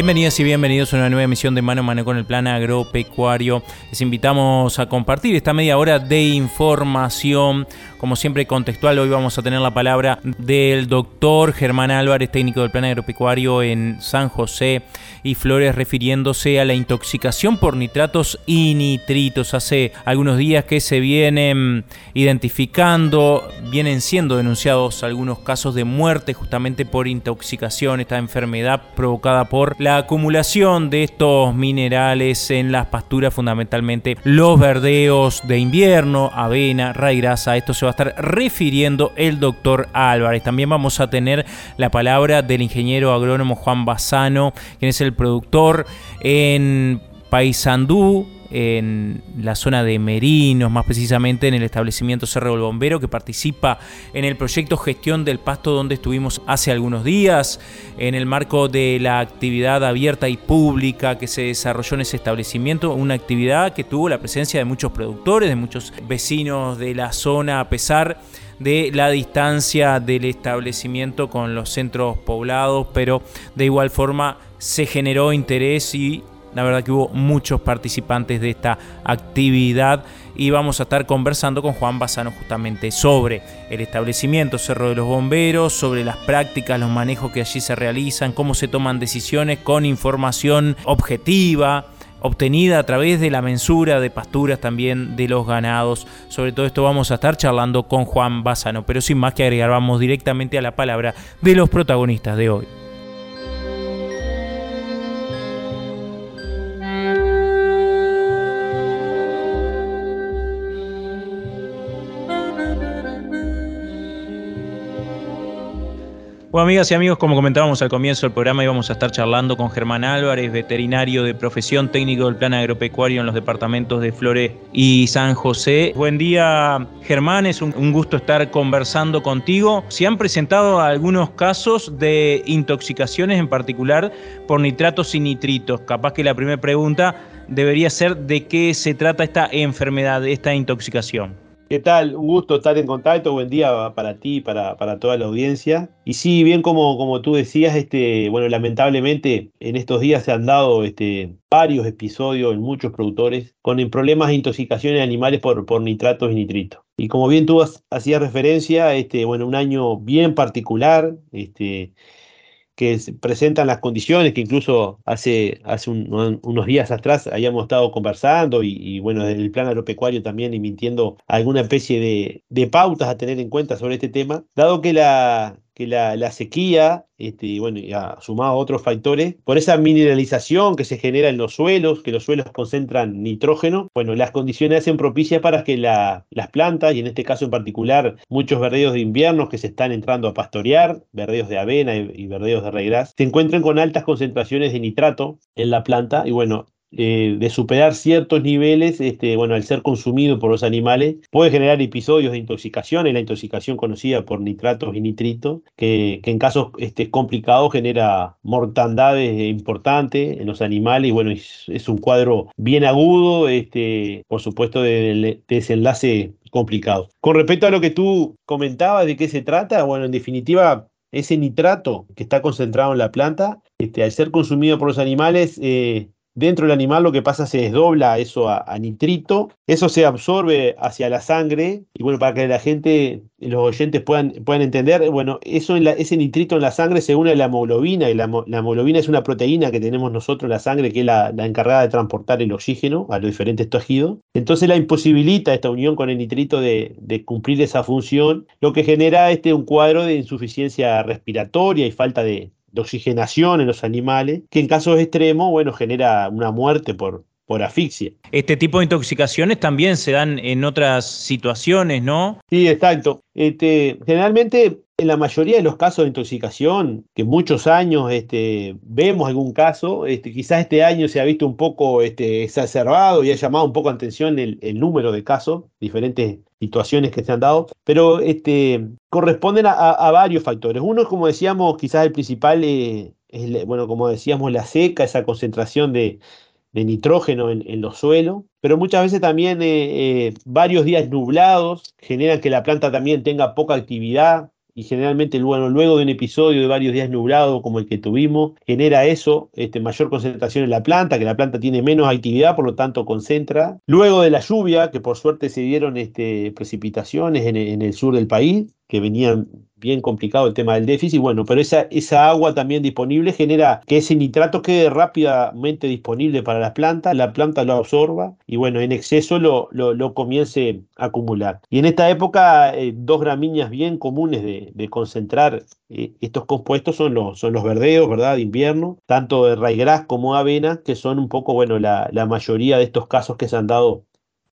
Bienvenidas y bienvenidos a una nueva emisión de Mano a Mano con el Plan Agropecuario. Les invitamos a compartir esta media hora de información como siempre contextual, hoy vamos a tener la palabra del doctor Germán Álvarez, técnico del plan agropecuario en San José y Flores, refiriéndose a la intoxicación por nitratos y nitritos. Hace algunos días que se vienen identificando, vienen siendo denunciados algunos casos de muerte justamente por intoxicación, esta enfermedad provocada por la acumulación de estos minerales en las pasturas, fundamentalmente los verdeos de invierno, avena, raigrasa. Esto se va a estar refiriendo el doctor Álvarez. También vamos a tener la palabra del ingeniero agrónomo Juan Bazano, quien es el productor en Paysandú, en la zona de Merinos, más precisamente en el establecimiento Cerro del Bombero, que participa en el proyecto Gestión del Pasto, donde estuvimos hace algunos días, en el marco de la actividad abierta y pública que se desarrolló en ese establecimiento, una actividad que tuvo la presencia de muchos productores, de muchos vecinos de la zona, a pesar de la distancia del establecimiento con los centros poblados, pero de igual forma se generó interés y la verdad que hubo muchos participantes de esta actividad y vamos a estar conversando con Juan Bazano justamente sobre el establecimiento Cerro de los Bomberos, sobre las prácticas, los manejos que allí se realizan, cómo se toman decisiones con información objetiva obtenida a través de la mensura de pasturas también de los ganados. Sobre todo esto vamos a estar charlando con Juan Bazano, pero sin más que agregar, vamos directamente a la palabra de los protagonistas de hoy. Bueno, amigas y amigos, como comentábamos al comienzo del programa, íbamos a estar charlando con Germán Álvarez, veterinario de profesión, técnico del plan agropecuario en los departamentos de Flores y San José. Buen día, Germán, es un, gusto estar conversando contigo. Se han presentado algunos casos de intoxicaciones, en particular por nitratos y nitritos. Capaz que la primera pregunta debería ser de qué se trata esta enfermedad, esta intoxicación. ¿Qué tal? Un gusto estar en contacto. Buen día para ti y para, para, toda la audiencia. Y sí, bien como, como tú decías, este, bueno, lamentablemente en estos días se han dado este, varios episodios en muchos productores con problemas de intoxicación de animales por, por nitratos y nitritos. Y como bien tú hacías referencia, este, bueno, un año bien particular, este, que presentan las condiciones que incluso hace, hace unos días atrás habíamos estado conversando y, bueno, desde el plan agropecuario también emitiendo alguna especie de, de pautas a tener en cuenta sobre este tema, dado que la, que la, sequía, este, bueno, ya sumado a otros factores, por esa mineralización que se genera en los suelos, que los suelos concentran nitrógeno, bueno, las condiciones hacen propicias para que las plantas, y en este caso en particular muchos verdeos de invierno que se están entrando a pastorear, verdeos de avena y, y verdeos de regras, se encuentren con altas concentraciones de nitrato en la planta, y bueno, eh, de superar ciertos niveles, este, bueno, al ser consumido por los animales, puede generar episodios de intoxicación, en la intoxicación conocida por nitratos y nitritos, que, en casos este, complicados genera mortandades importantes en los animales, y bueno, es, un cuadro bien agudo, este, por supuesto, de, desenlace complicado. Con respecto a lo que tú comentabas, de qué se trata, bueno, en definitiva, ese nitrato que está concentrado en la planta, este, al ser consumido por los animales, eh, Dentro del animal lo que pasa se desdobla eso a, nitrito, eso se absorbe hacia la sangre y bueno, para que la gente, los oyentes puedan, puedan entender, bueno, eso en ese nitrito en la sangre se une a la hemoglobina y la, hemoglobina es una proteína que tenemos nosotros en la sangre que es la, encargada de transportar el oxígeno a los diferentes tejidos. Entonces la imposibilita esta unión con el nitrito de, cumplir esa función, lo que genera este, un cuadro de insuficiencia respiratoria y falta de, de oxigenación en los animales, que en casos extremos, bueno, genera una muerte por, por asfixia. Este tipo de intoxicaciones también se dan en otras situaciones, ¿no? Sí, exacto. Este, generalmente En la mayoría de los casos de intoxicación, que muchos años este, vemos algún caso, este, quizás este año se ha visto un poco este, exacerbado y ha llamado un poco la atención el, número de casos, diferentes situaciones que se han dado, pero este, corresponden a, varios factores. Uno, como decíamos, quizás el principal eh, es, bueno, como decíamos, la seca, esa concentración de, nitrógeno en, los suelos, pero muchas veces también eh, eh, varios días nublados generan que la planta también tenga poca actividad, y generalmente luego de un episodio de varios días nublados como el que tuvimos, genera eso, este, mayor concentración en la planta, que la planta tiene menos actividad, por lo tanto concentra. Luego de la lluvia, que por suerte se dieron este, precipitaciones en, en el sur del país, que venían bien complicado el tema del déficit, bueno, pero esa, esa agua también disponible genera que ese nitrato quede rápidamente disponible para las plantas, la planta lo absorba y bueno, en exceso lo, lo, comience a acumular. Y en esta época, eh, dos gramíneas bien comunes de, concentrar eh, estos compuestos son los, son los verdeos, ¿verdad? De invierno, tanto de raigras como avena, que son un poco, bueno, la, la mayoría de estos casos que se han dado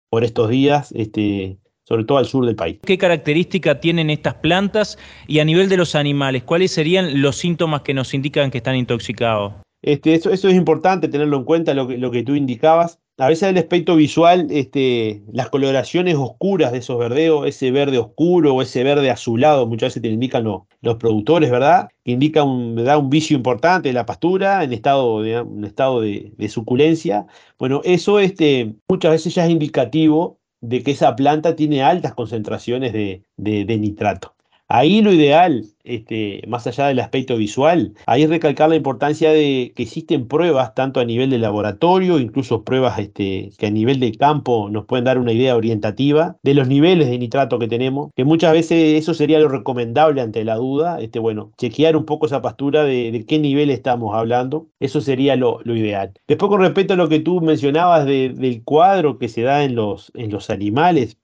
por estos días, este, sobre todo al sur del país. ¿Qué característica tienen estas plantas y a nivel de los animales, cuáles serían los síntomas que nos indican que están intoxicados? Este, eso, eso, es importante tenerlo en cuenta, lo que, lo que tú indicabas. A veces el aspecto visual, este, las coloraciones oscuras de esos verdeos, ese verde oscuro o ese verde azulado, muchas veces te indican los productores, ¿verdad? Que indica un, da un vicio importante de la pastura en estado, de, un estado de, suculencia. Bueno, eso este, muchas veces ya es indicativo de que esa planta tiene altas concentraciones de, nitrato. Ahí lo ideal este, más allá del aspecto visual, ahí recalcar la importancia de que existen pruebas tanto a nivel de laboratorio, incluso pruebas este, que a nivel de campo nos pueden dar una idea orientativa de los niveles de nitrato que tenemos, que muchas veces eso sería lo recomendable ante la duda, este, bueno, chequear un poco esa pastura de, qué nivel estamos hablando, eso sería lo, ideal. Después con respecto a lo que tú mencionabas del cuadro que se da en los, en los animales,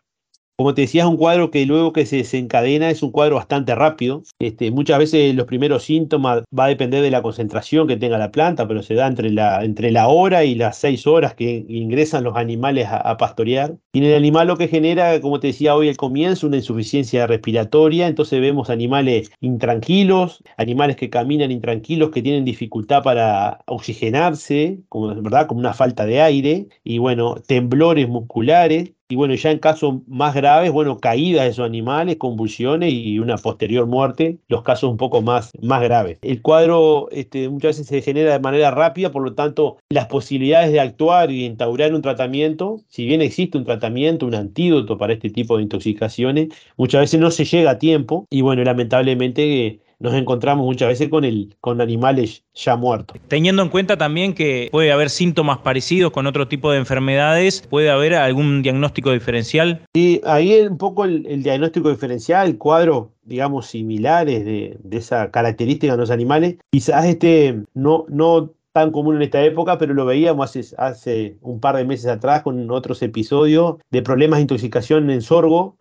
como te decía, es un cuadro que luego que se desencadena es un cuadro bastante rápido. Este, muchas veces los primeros síntomas va a depender de la concentración que tenga la planta, pero se da entre la, entre la hora y las seis horas que ingresan los animales a, pastorear. Y en el animal lo que genera, como te decía hoy al comienzo, una insuficiencia respiratoria. Entonces vemos animales intranquilos, animales que caminan intranquilos, que tienen dificultad para oxigenarse, como, ¿verdad? como una falta de aire. Y bueno, temblores musculares y bueno, ya en casos más graves, bueno, caídas de esos animales, convulsiones y una posterior muerte, los casos un poco más, más graves. El cuadro este, muchas veces se genera de manera rápida, por lo tanto, las posibilidades de actuar y instaurar un tratamiento, si bien existe un tratamiento, un antídoto para este tipo de intoxicaciones, muchas veces no se llega a tiempo y bueno, lamentablemente nos encontramos muchas veces con, el, con animales ya muertos. Teniendo en cuenta también que puede haber síntomas parecidos con otro tipo de enfermedades, ¿puede haber algún diagnóstico diferencial? Sí, ahí un poco el, diagnóstico diferencial, el cuadro digamos, similares de, esa característica en los animales. Quizás este no, no tan común en esta época, pero lo veíamos hace, hace un par de meses atrás con otros episodios de problemas de intoxicación en sorgo,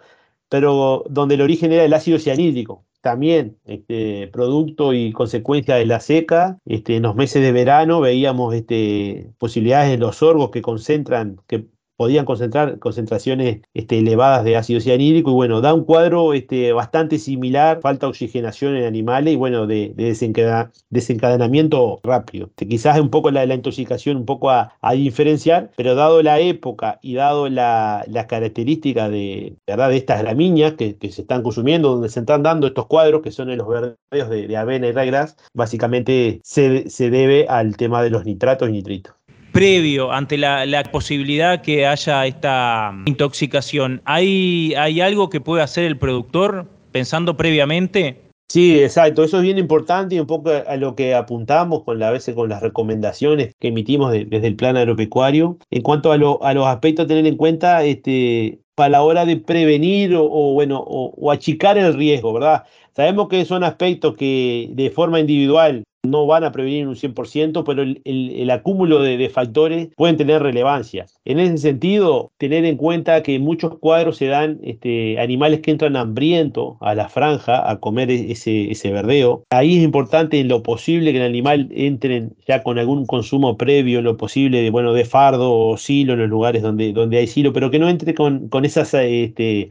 pero donde el origen era el ácido cianhídrico también este, producto y consecuencia de la seca. Este, en los meses de verano veíamos este, posibilidades de los sorgos que concentran, que podían concentrar concentraciones este, elevadas de ácido cianhídrico y bueno, da un cuadro este, bastante similar, falta oxigenación en animales y bueno, de, desencadenamiento rápido. Este, quizás un poco la, la intoxicación, un poco a, diferenciar, pero dado la época y dado la, las características de, ¿verdad? de estas gramíneas que, se están consumiendo, donde se están dando estos cuadros que son en los verdeos de, avena y ragras, básicamente se, se debe al tema de los nitratos y nitritos previo ante la, posibilidad que haya esta intoxicación, ¿hay, ¿hay algo que puede hacer el productor pensando previamente? Sí, exacto. Eso es bien importante y un poco a lo que apuntamos con la, veces con las recomendaciones que emitimos desde el plan agropecuario. En cuanto a los aspectos a tener en cuenta, este, para la hora de prevenir o, bueno, o, achicar el riesgo, ¿verdad? Sabemos que son aspectos que de forma individual no van a prevenir un 100%, pero el, acúmulo de, factores pueden tener relevancia. En ese sentido, tener en cuenta que en muchos cuadros se dan este, animales que entran hambrientos a la franja a comer e, ese, ese verdeo. Ahí es importante en lo posible que el animal entre ya con algún consumo previo, en lo posible de, bueno, de fardo o silo en los lugares donde, donde hay silo, pero que no entre con, con esas... Este,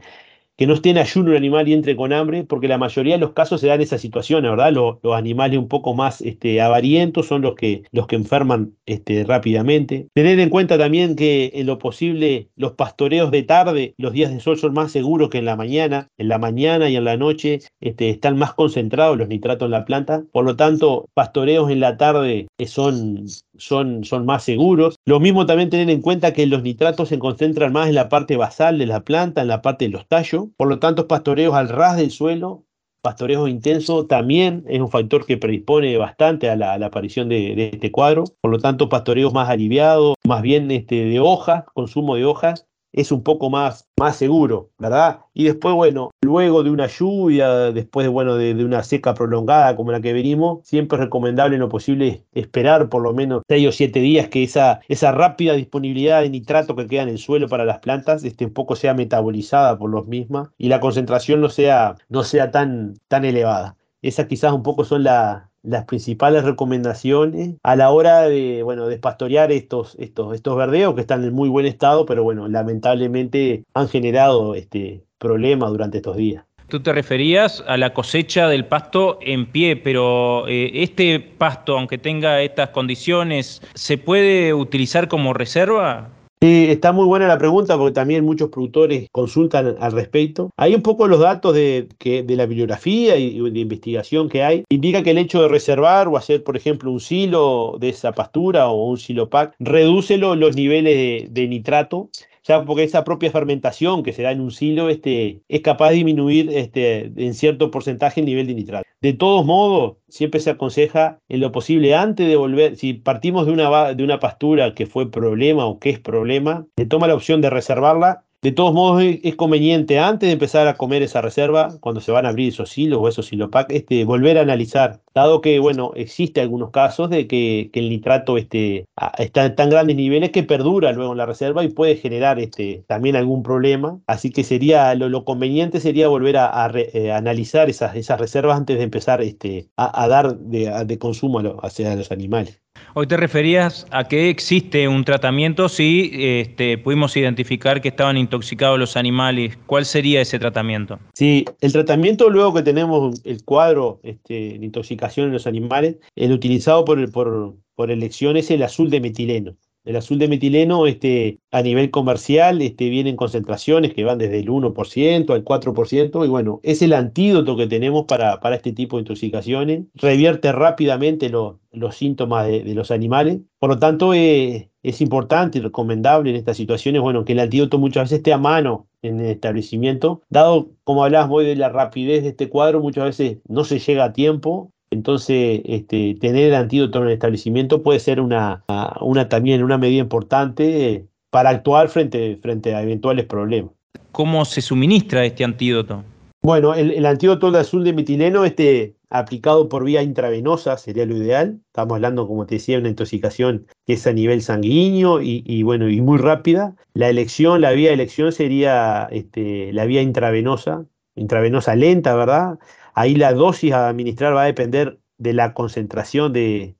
que no esté en ayuno un animal y entre con hambre, porque la mayoría de los casos se dan esa situación, ¿verdad? Los, animales un poco más este, avarientos son los que, los que enferman este, rápidamente. Tener en cuenta también que en lo posible los pastoreos de tarde, los días de sol son más seguros que en la mañana. En la mañana y en la noche este, están más concentrados los nitratos en la planta. Por lo tanto, pastoreos en la tarde son, son, son más seguros. Lo mismo también tener en cuenta que los nitratos se concentran más en la parte basal de la planta, en la parte de los tallos. Por lo tanto, pastoreos al ras del suelo pastoreo intenso también es un factor que predispone bastante a la, aparición de, este cuadro. Por lo tanto, pastoreos más aliviados, más bien este, de hojas, consumo de hojas, es un poco más, más seguro, ¿verdad? Y después, bueno, luego de una lluvia, después, bueno, de, una seca prolongada como la que venimos, siempre es recomendable en lo posible esperar por lo menos 6 o 7 días que esa, esa rápida disponibilidad de nitrato que queda en el suelo para las plantas este, un poco sea metabolizada por los mismas y la concentración no sea, no sea tan, tan elevada. Esas quizás un poco son la, las principales recomendaciones a la hora de, bueno, de pastorear estos, estos, estos verdeos que están en muy buen estado, pero bueno, lamentablemente han generado este problema durante estos días. Tú te referías a la cosecha del pasto en pie, pero eh, este pasto, aunque tenga estas condiciones, ¿se puede utilizar como reserva? Está muy buena la pregunta porque también muchos productores consultan al respecto. Hay un poco los datos de, que, de la bibliografía y de investigación que hay. Indica que el hecho de reservar o hacer, por ejemplo, un silo de esa pastura o un silo pack reduce los niveles de nitrato ya porque esa propia fermentación que se da en un silo este, es capaz de disminuir este, en cierto porcentaje el nivel de nitrato. De todos modos, siempre se aconseja en lo posible antes de volver, si partimos de una, de una pastura que fue problema o que es problema, se toma la opción de reservarla de todos modos, es conveniente antes de empezar a comer esa reserva, cuando se van a abrir esos silos o esos silopac, este, volver a analizar, dado que, bueno, existe algunos casos de que, el nitrato este, está en tan grandes niveles que perdura luego en la reserva y puede generar este, también algún problema. Así que sería lo, conveniente sería volver a, eh, analizar esas, esas reservas antes de empezar este, a, dar de, consumo hacia los animales. Hoy te referías a que existe un tratamiento si este, pudimos identificar que estaban intoxicados los animales. ¿Cuál sería ese tratamiento? Sí, el tratamiento luego que tenemos el cuadro este, de intoxicación en los animales, el utilizado por, por, por elección es el azul de metileno. El azul de metileno este, a nivel comercial este, viene en concentraciones que van desde el 1% al 4%, y bueno, es el antídoto que tenemos para, para este tipo de intoxicaciones. Revierte rápidamente los síntomas de, los animales. Por lo tanto, eh, es importante y recomendable en estas situaciones bueno, que el antídoto muchas veces esté a mano en el establecimiento. Dado, como hablabas hoy de la rapidez de este cuadro, muchas veces no se llega a tiempo entonces, este, tener el antídoto en el establecimiento puede ser una, una también una medida importante para actuar frente, frente a eventuales problemas. ¿Cómo se suministra este antídoto? Bueno, el, antídoto de azul de metileno, este, aplicado por vía intravenosa sería lo ideal. Estamos hablando, como te decía, de una intoxicación que es a nivel sanguíneo y, bueno, y muy rápida. La elección, la vía de elección sería este, la vía intravenosa, intravenosa lenta, ¿verdad? Ahí la dosis a administrar va a depender de la concentración de,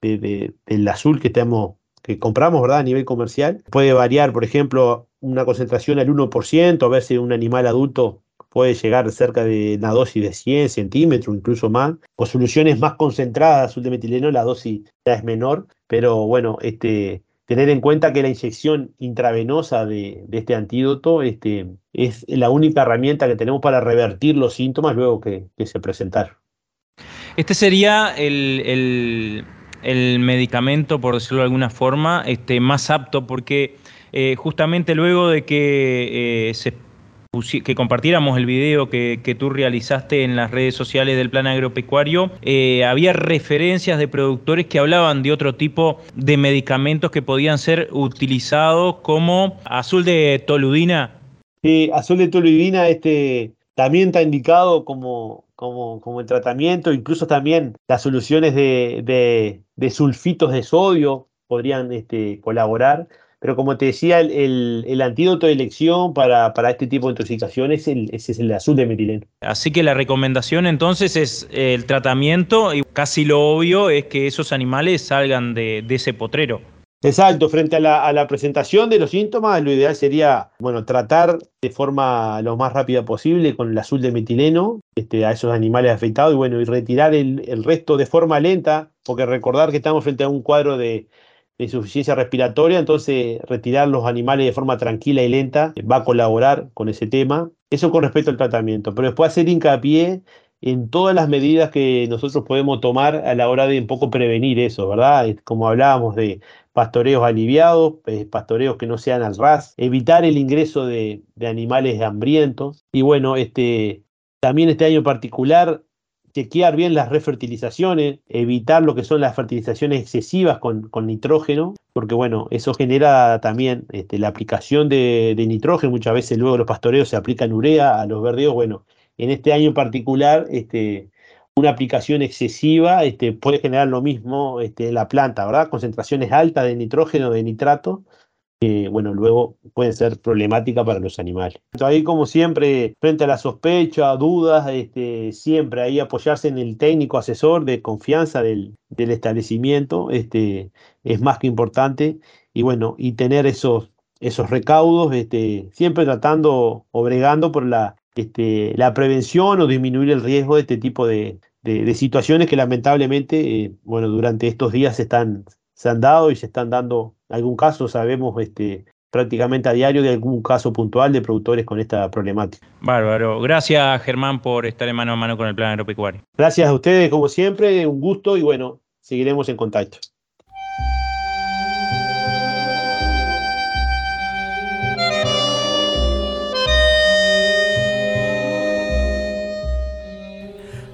del azul que, que compramos ¿verdad? a nivel comercial. Puede variar, por ejemplo, una concentración al 1%, a ver si un animal adulto puede llegar cerca de una dosis de 100 centímetros, incluso más. O soluciones más concentradas azul de metileno, la dosis ya es menor, pero bueno, este, tener en cuenta que la inyección intravenosa de, este antídoto este, es la única herramienta que tenemos para revertir los síntomas luego que, se presentaron. Este sería el, medicamento, por decirlo de alguna forma, este, más apto porque eh, justamente luego de que eh, se que compartiéramos el video que, tú realizaste en las redes sociales del plan agropecuario, eh, había referencias de productores que hablaban de otro tipo de medicamentos que podían ser utilizados como azul de toludina. Sí, azul de toludina este, también está indicado como, como, como el tratamiento, incluso también las soluciones de, de, sulfitos de sodio podrían este, colaborar. Pero como te decía, el, antídoto de elección para, este tipo de intoxicaciones es el, el azul de metileno. Así que la recomendación entonces es el tratamiento y casi lo obvio es que esos animales salgan de ese potrero. Exacto, frente a la, a la, presentación de los síntomas, lo ideal sería, bueno, tratar de forma lo más rápida posible con el azul de metileno este, a esos animales afectados y bueno, y retirar el, el, resto de forma lenta, porque recordar que estamos frente a un cuadro de, de insuficiencia respiratoria, entonces retirar los animales de forma tranquila y lenta va a colaborar con ese tema. Eso con respecto al tratamiento, pero después hacer hincapié en todas las medidas que nosotros podemos tomar a la hora de un poco prevenir eso, ¿verdad? Como hablábamos de pastoreos aliviados, eh, pastoreos que no sean al ras, evitar el ingreso de, animales hambrientos y bueno, este, también este año particular chequear bien las refertilizaciones, evitar lo que son las fertilizaciones excesivas con, nitrógeno, porque bueno, eso genera también este, la aplicación de, nitrógeno, muchas veces luego los pastoreos se aplican urea a los verdeos, bueno, en este año en particular, este, una aplicación excesiva este, puede generar lo mismo en la planta, ¿verdad? Concentraciones altas de nitrógeno, de nitrato, que, bueno, luego pueden ser problemáticas para los animales. Ahí, como siempre, frente a la sospecha, dudas, este, siempre ahí apoyarse en el técnico asesor de confianza del, establecimiento, este, es más que importante, y bueno, y tener esos, esos recaudos, este, siempre tratando o bregando por la este, la prevención o disminuir el riesgo de este tipo de, situaciones que lamentablemente, eh, bueno, durante estos días están, se han dado y se están dando algún caso, sabemos este, prácticamente a diario de algún caso puntual de productores con esta problemática. Bárbaro. Gracias, Germán, por estar en mano a mano con el plan agropecuario. Gracias a ustedes, como siempre, un gusto y bueno, seguiremos en contacto.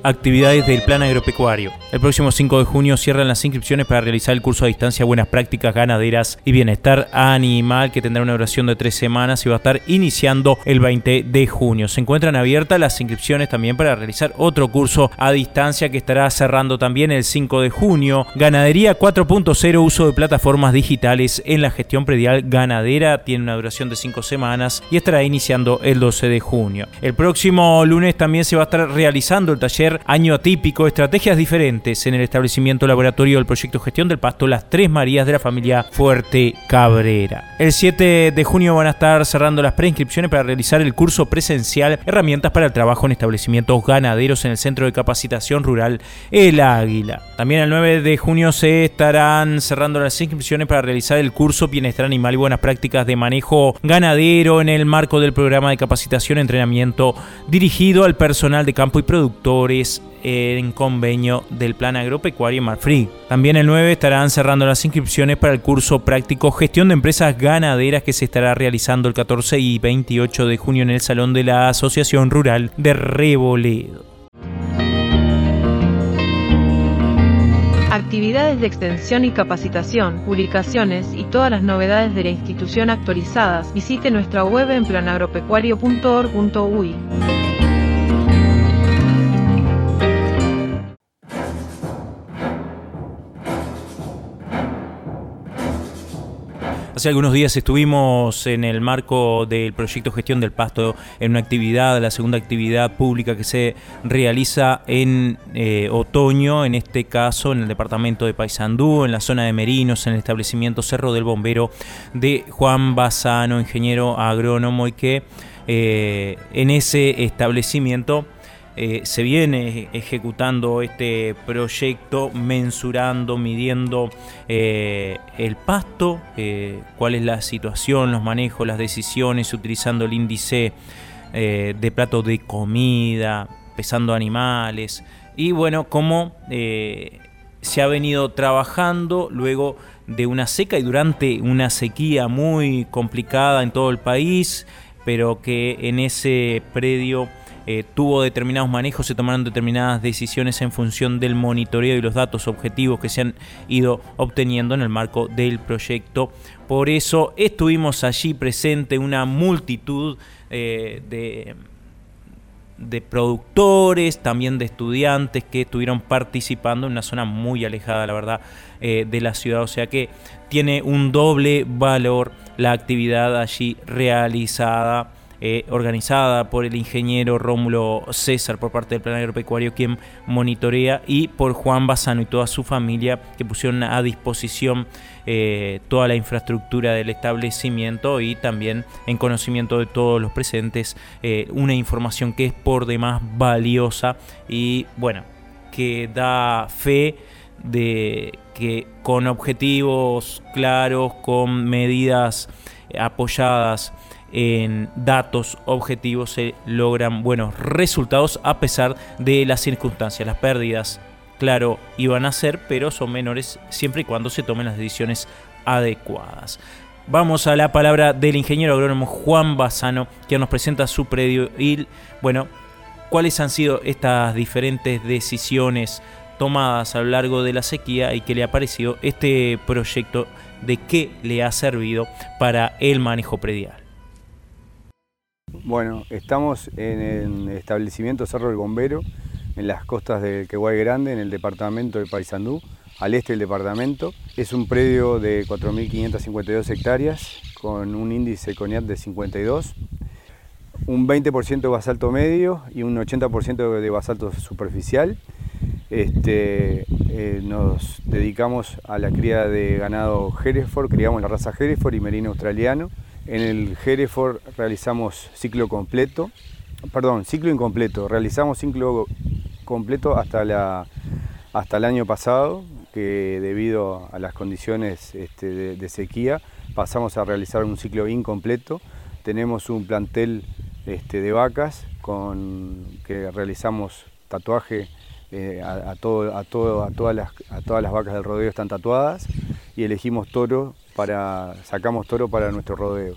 Actividades del plan agropecuario. El próximo 5 de junio cierran las inscripciones para realizar el curso a distancia Buenas Prácticas Ganaderas y Bienestar Animal que tendrá una duración de tres semanas y va a estar iniciando el 20 de junio. Se encuentran abiertas las inscripciones también para realizar otro curso a distancia que estará cerrando también el 5 de junio. Ganadería 4.0 uso de plataformas digitales en la gestión predial ganadera tiene una duración de 5 semanas y estará iniciando el 12 de junio. El próximo lunes también se va a estar realizando el taller año atípico, estrategias diferentes en el establecimiento laboratorio del proyecto Gestión del Pasto Las Tres Marías de la familia Fuerte Cabrera. El 7 de junio van a estar cerrando las preinscripciones para realizar el curso presencial Herramientas para el trabajo en establecimientos ganaderos en el Centro de Capacitación Rural El Águila. También el 9 de junio se estarán cerrando las inscripciones para realizar el curso Bienestar Animal y Buenas Prácticas de Manejo Ganadero en el marco del programa de capacitación y entrenamiento dirigido al personal de campo y productores en convenio del Plan Agropecuario Marfrig. También el 9 estarán cerrando las inscripciones para el curso práctico Gestión de Empresas Ganaderas que se estará realizando el 14 y 28 de junio en el Salón de la Asociación Rural de Reboledo. Actividades de extensión y capacitación, publicaciones y todas las novedades de la institución actualizadas, visite nuestra web en planagropecuario.org.uy. Hace algunos días estuvimos en el marco del proyecto Gestión del Pasto en una actividad, la segunda actividad pública que se realiza en eh, otoño, en este caso en el departamento de Paysandú, en la zona de Merinos, en el establecimiento Cerro del Bombero de Juan Bazano, ingeniero agrónomo, y que eh, en ese establecimiento eh, se viene ejecutando este proyecto mensurando, midiendo eh, el pasto, eh, cuál es la situación, los manejos, las decisiones, utilizando el índice de plato de comida, pesando animales. Y bueno, cómo se ha venido trabajando luego de una seca y durante una sequía muy complicada en todo el país, pero que en ese predio eh, tuvo determinados manejos, se tomaron determinadas decisiones en función del monitoreo y los datos objetivos que se han ido obteniendo en el marco del proyecto. Por eso estuvimos allí presente una multitud eh, de de productores, también de estudiantes que estuvieron participando en una zona muy alejada, la verdad, eh, de la ciudad. O sea que tiene un doble valor la actividad allí realizada eh, organizada por el ingeniero Rómulo César por parte del Plan Agropecuario, quien monitorea, y por Juan Bazano y toda su familia, que pusieron a disposición eh, toda la infraestructura del establecimiento y también en conocimiento de todos los presentes eh, una información que es por demás valiosa y bueno, que da fe de que con objetivos claros, con medidas apoyadas en datos objetivos se logran buenos resultados a pesar de las circunstancias, las pérdidas claro, iban a ser, pero son menores siempre y cuando se tomen las decisiones adecuadas. Vamos a la palabra del ingeniero agrónomo Juan Bazano, que nos presenta su predio y, bueno, cuáles han sido estas diferentes decisiones tomadas a lo largo de la sequía y qué le ha parecido este proyecto, de qué le ha servido para el manejo predial. Bueno, estamos en el establecimiento Cerro del Bombero, en las costas del Quehuay Grande, en el departamento de Paysandú, al este del departamento. Es un predio de 4.552 hectáreas con un índice CONIAT de 52, un 20% de basalto medio y un 80% de basalto superficial. Este, eh, nos dedicamos a la cría de ganado Hereford, criamos la raza Hereford y merino australiano. En el Hereford realizamos ciclo completo, perdón, ciclo incompleto. Realizamos ciclo completo hasta, la, hasta el año pasado, que debido a las condiciones este, de, sequía pasamos a realizar un ciclo incompleto. Tenemos un plantel este, de vacas con que realizamos tatuaje eh, a, todo, a, todo, a, todas las, a todas las vacas del rodeo están tatuadas y elegimos toro para, sacamos toro para nuestro rodeo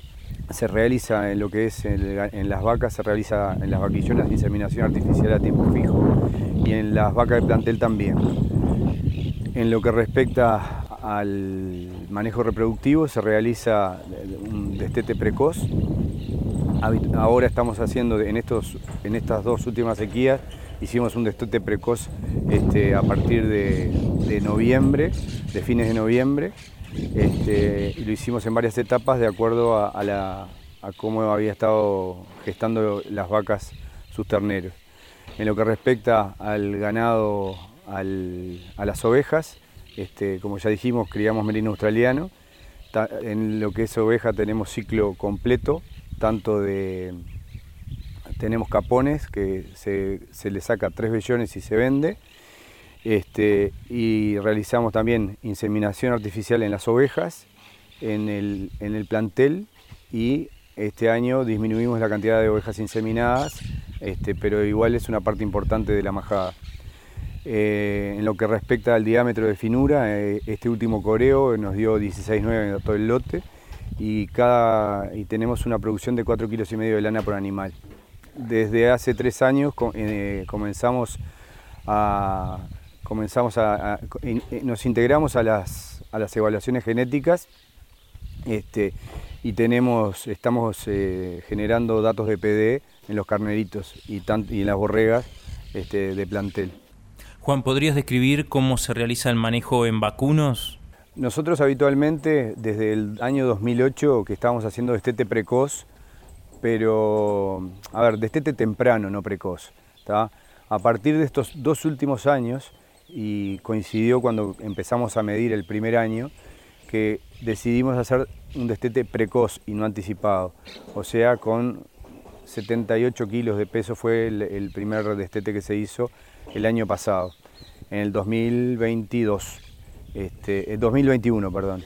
se realiza en lo que es en, las vacas, se realiza en las vaquillonas inseminación artificial a tiempo fijo y en las vacas de plantel también. En lo que respecta al manejo reproductivo se realiza un destete precoz. Ahora estamos haciendo en, estos, en estas dos últimas sequías, hicimos un destete precoz este, a partir de noviembre, de fines de noviembre, este, y lo hicimos en varias etapas de acuerdo a, cómo había estado gestando las vacas sus terneros. En lo que respecta al ganado, a las ovejas, este, como ya dijimos, criamos merino australiano. En lo que es oveja tenemos ciclo completo, tanto de... Tenemos capones que se, se le saca tres vellones y se vende, este, y realizamos también inseminación artificial en las ovejas, en el, plantel y este año disminuimos la cantidad de ovejas inseminadas, este, pero igual es una parte importante de la majada. Eh, en lo que respecta al diámetro de finura, eh, este último coreo nos dio 16,9 en todo el lote y, cada, y tenemos una producción de 4 kilos y medio de lana por animal. Desde hace tres años eh, comenzamos a comenzamos a, nos integramos a las, a las evaluaciones genéticas este, y tenemos, estamos eh, generando datos de PD en los carneritos y, y en las borregas este, de plantel. Juan, ¿podrías describir cómo se realiza el manejo en vacunos? Nosotros habitualmente, desde el año 2008, que estábamos haciendo destete precoz, pero, a ver, destete temprano, no precoz. A partir de estos dos últimos años, y coincidió cuando empezamos a medir el primer año que decidimos hacer un destete precoz y no anticipado, o sea, con 78 kilos de peso fue el, primer destete que se hizo el año pasado, en el 2022, este, el 2021, perdón.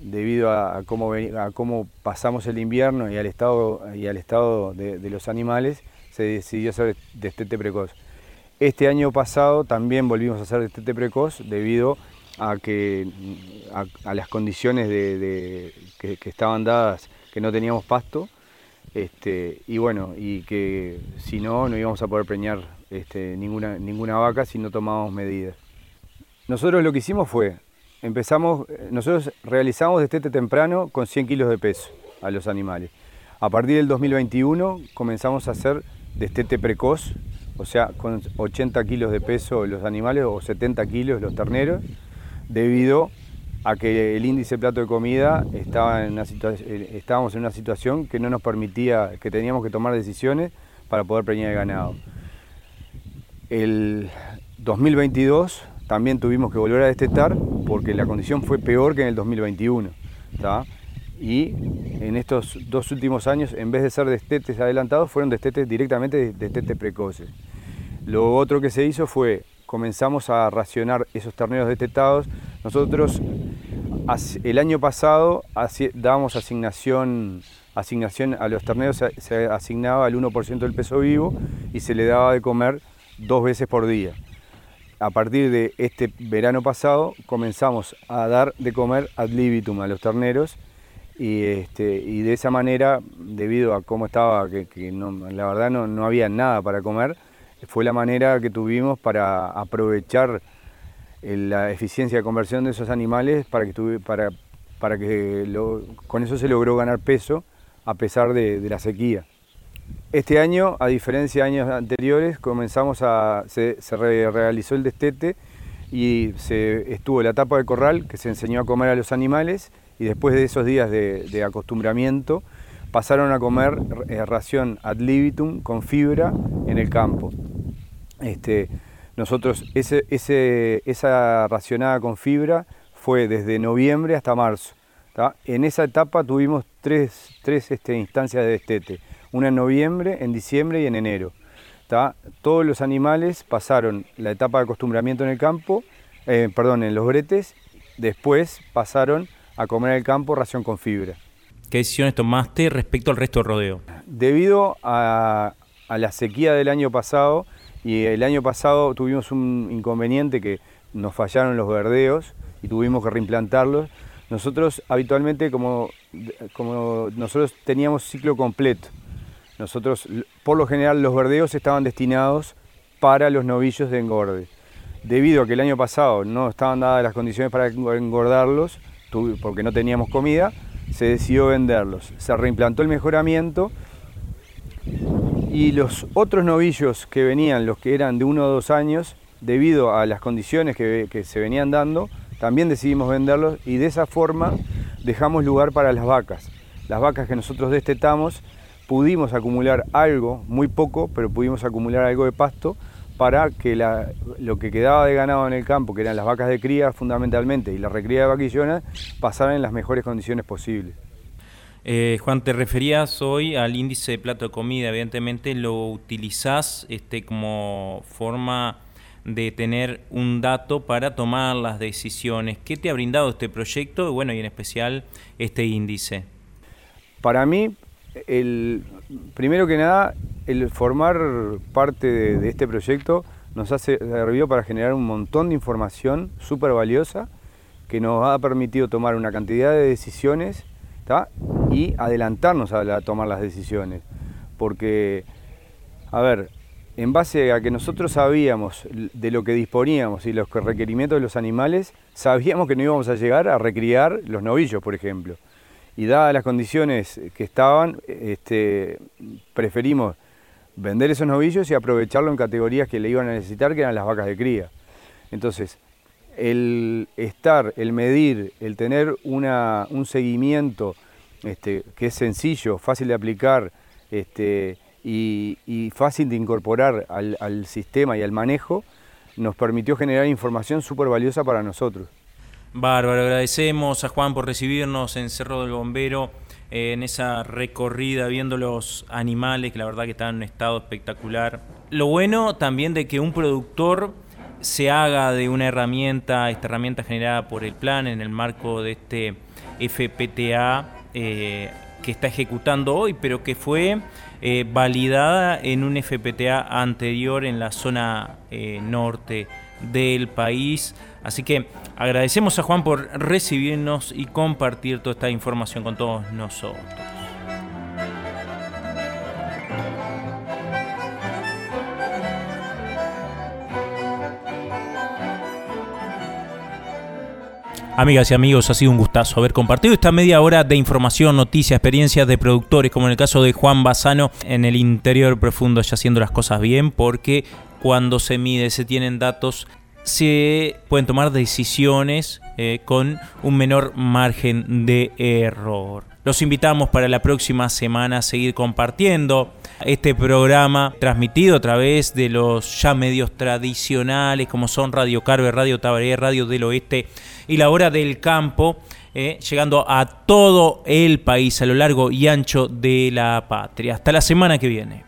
debido a, cómo, a cómo pasamos el invierno y al estado, y al estado de, de los animales, se decidió hacer destete precoz. Este año pasado también volvimos a hacer destete precoz debido a que a, las condiciones de, que, estaban dadas, que no teníamos pasto, este, y bueno, y que si no, no íbamos a poder preñar este, ninguna, ninguna vaca si no tomábamos medidas. Nosotros lo que hicimos fue, empezamos, nosotros realizamos destete temprano con 100 kilos de peso a los animales. A partir del 2021 comenzamos a hacer destete precoz o sea, con 80 kilos de peso los animales o 70 kilos los terneros, debido a que el índice plato de comida estaba en una eh, estábamos en una situación que no nos permitía, que teníamos que tomar decisiones para poder preñar el ganado. El 2022 también tuvimos que volver a destetar porque la condición fue peor que en el 2021. Y en estos dos últimos años, en vez de ser destetes adelantados, fueron destetes directamente destetes precoces. Lo otro que se hizo fue, comenzamos a racionar esos terneros destetados. Nosotros el año pasado dábamos asignación, asignación a los terneros, se asignaba el 1% del peso vivo y se le daba de comer dos veces por día. A partir de este verano pasado comenzamos a dar de comer ad libitum a los terneros y, este, de esa manera, debido a cómo estaba, que, la verdad no, no, había nada para comer, fue la manera que tuvimos para aprovechar la eficiencia de conversión de esos animales para que, para, para que con eso se logró ganar peso a pesar de, de la sequía. Este año, a diferencia de años anteriores, comenzamos a, se, realizó el destete y se estuvo la tapa de corral que se enseñó a comer a los animales y después de esos días de, acostumbramiento pasaron a comer eh, ración ad libitum con fibra en el campo. Este, nosotros, esa racionada con fibra fue desde noviembre hasta marzo. En esa etapa tuvimos tres, este, instancias de destete una en noviembre, en diciembre y en enero. Todos los animales pasaron la etapa de acostumbramiento en el campo, eh, perdón, en los bretes, después pasaron a comer en el campo ración con fibra. ¿Qué decisiones tomaste respecto al resto del rodeo? Debido a, a la sequía del año pasado, y el año pasado tuvimos un inconveniente que nos fallaron los verdeos y tuvimos que reimplantarlos. Nosotros habitualmente, como, como nosotros teníamos ciclo completo, nosotros, por lo general, los verdeos estaban destinados para los novillos de engorde. Debido a que el año pasado no estaban dadas las condiciones para engordarlos, porque no teníamos comida, se decidió venderlos. Se reimplantó el mejoramiento y los otros novillos que venían, los que eran de uno o dos años, debido a las condiciones que, que se venían dando, también decidimos venderlos y de esa forma dejamos lugar para las vacas. Las vacas que nosotros destetamos pudimos acumular algo, muy poco, pero pudimos acumular algo de pasto para que lo que quedaba de ganado en el campo, que eran las vacas de cría fundamentalmente y la recría de vaquillonas, pasaran en las mejores condiciones posibles. Eh, Juan, te referías hoy al índice de plato de comida, evidentemente lo utilizás este, como forma de tener un dato para tomar las decisiones. ¿Qué te ha brindado este proyecto bueno, y en especial este índice? Para mí, el, primero que nada, el formar parte de, este proyecto nos ha servido para generar un montón de información súper valiosa que nos ha permitido tomar una cantidad de decisiones y adelantarnos a, tomar las decisiones. Porque, a ver, en base a que nosotros sabíamos de lo que disponíamos y los requerimientos de los animales, sabíamos que no íbamos a llegar a recriar los novillos, por ejemplo y dadas las condiciones que estaban, este, preferimos vender esos novillos y aprovecharlo en categorías que le iban a necesitar, que eran las vacas de cría. Entonces, el estar, el medir, el tener una, un seguimiento este, que es sencillo, fácil de aplicar este, y, fácil de incorporar al, al sistema y al manejo, nos permitió generar información súper valiosa para nosotros. Bárbaro, agradecemos a Juan por recibirnos en Cerro del Bombero, eh, en esa recorrida viendo los animales, que la verdad que están en un estado espectacular. Lo bueno también de que un productor se haga de una herramienta, esta herramienta generada por el plan en el marco de este FPTA eh, que está ejecutando hoy, pero que fue eh, validada en un FPTA anterior en la zona norte del país. Así que agradecemos a Juan por recibirnos y compartir toda esta información con todos nosotros. Amigas y amigos, ha sido un gustazo haber compartido esta media hora de información, noticias, experiencias de productores, como en el caso de Juan Bazano en el interior profundo, ya haciendo las cosas bien, porque cuando se mide, se tienen datos, se pueden tomar decisiones eh, con un menor margen de error. Los invitamos para la próxima semana a seguir compartiendo este programa transmitido a través de los ya medios tradicionales como son Radio Carve, Radio Tabaré, Radio del Oeste y La Hora del Campo, eh, llegando a todo el país a lo largo y ancho de la patria. Hasta la semana que viene.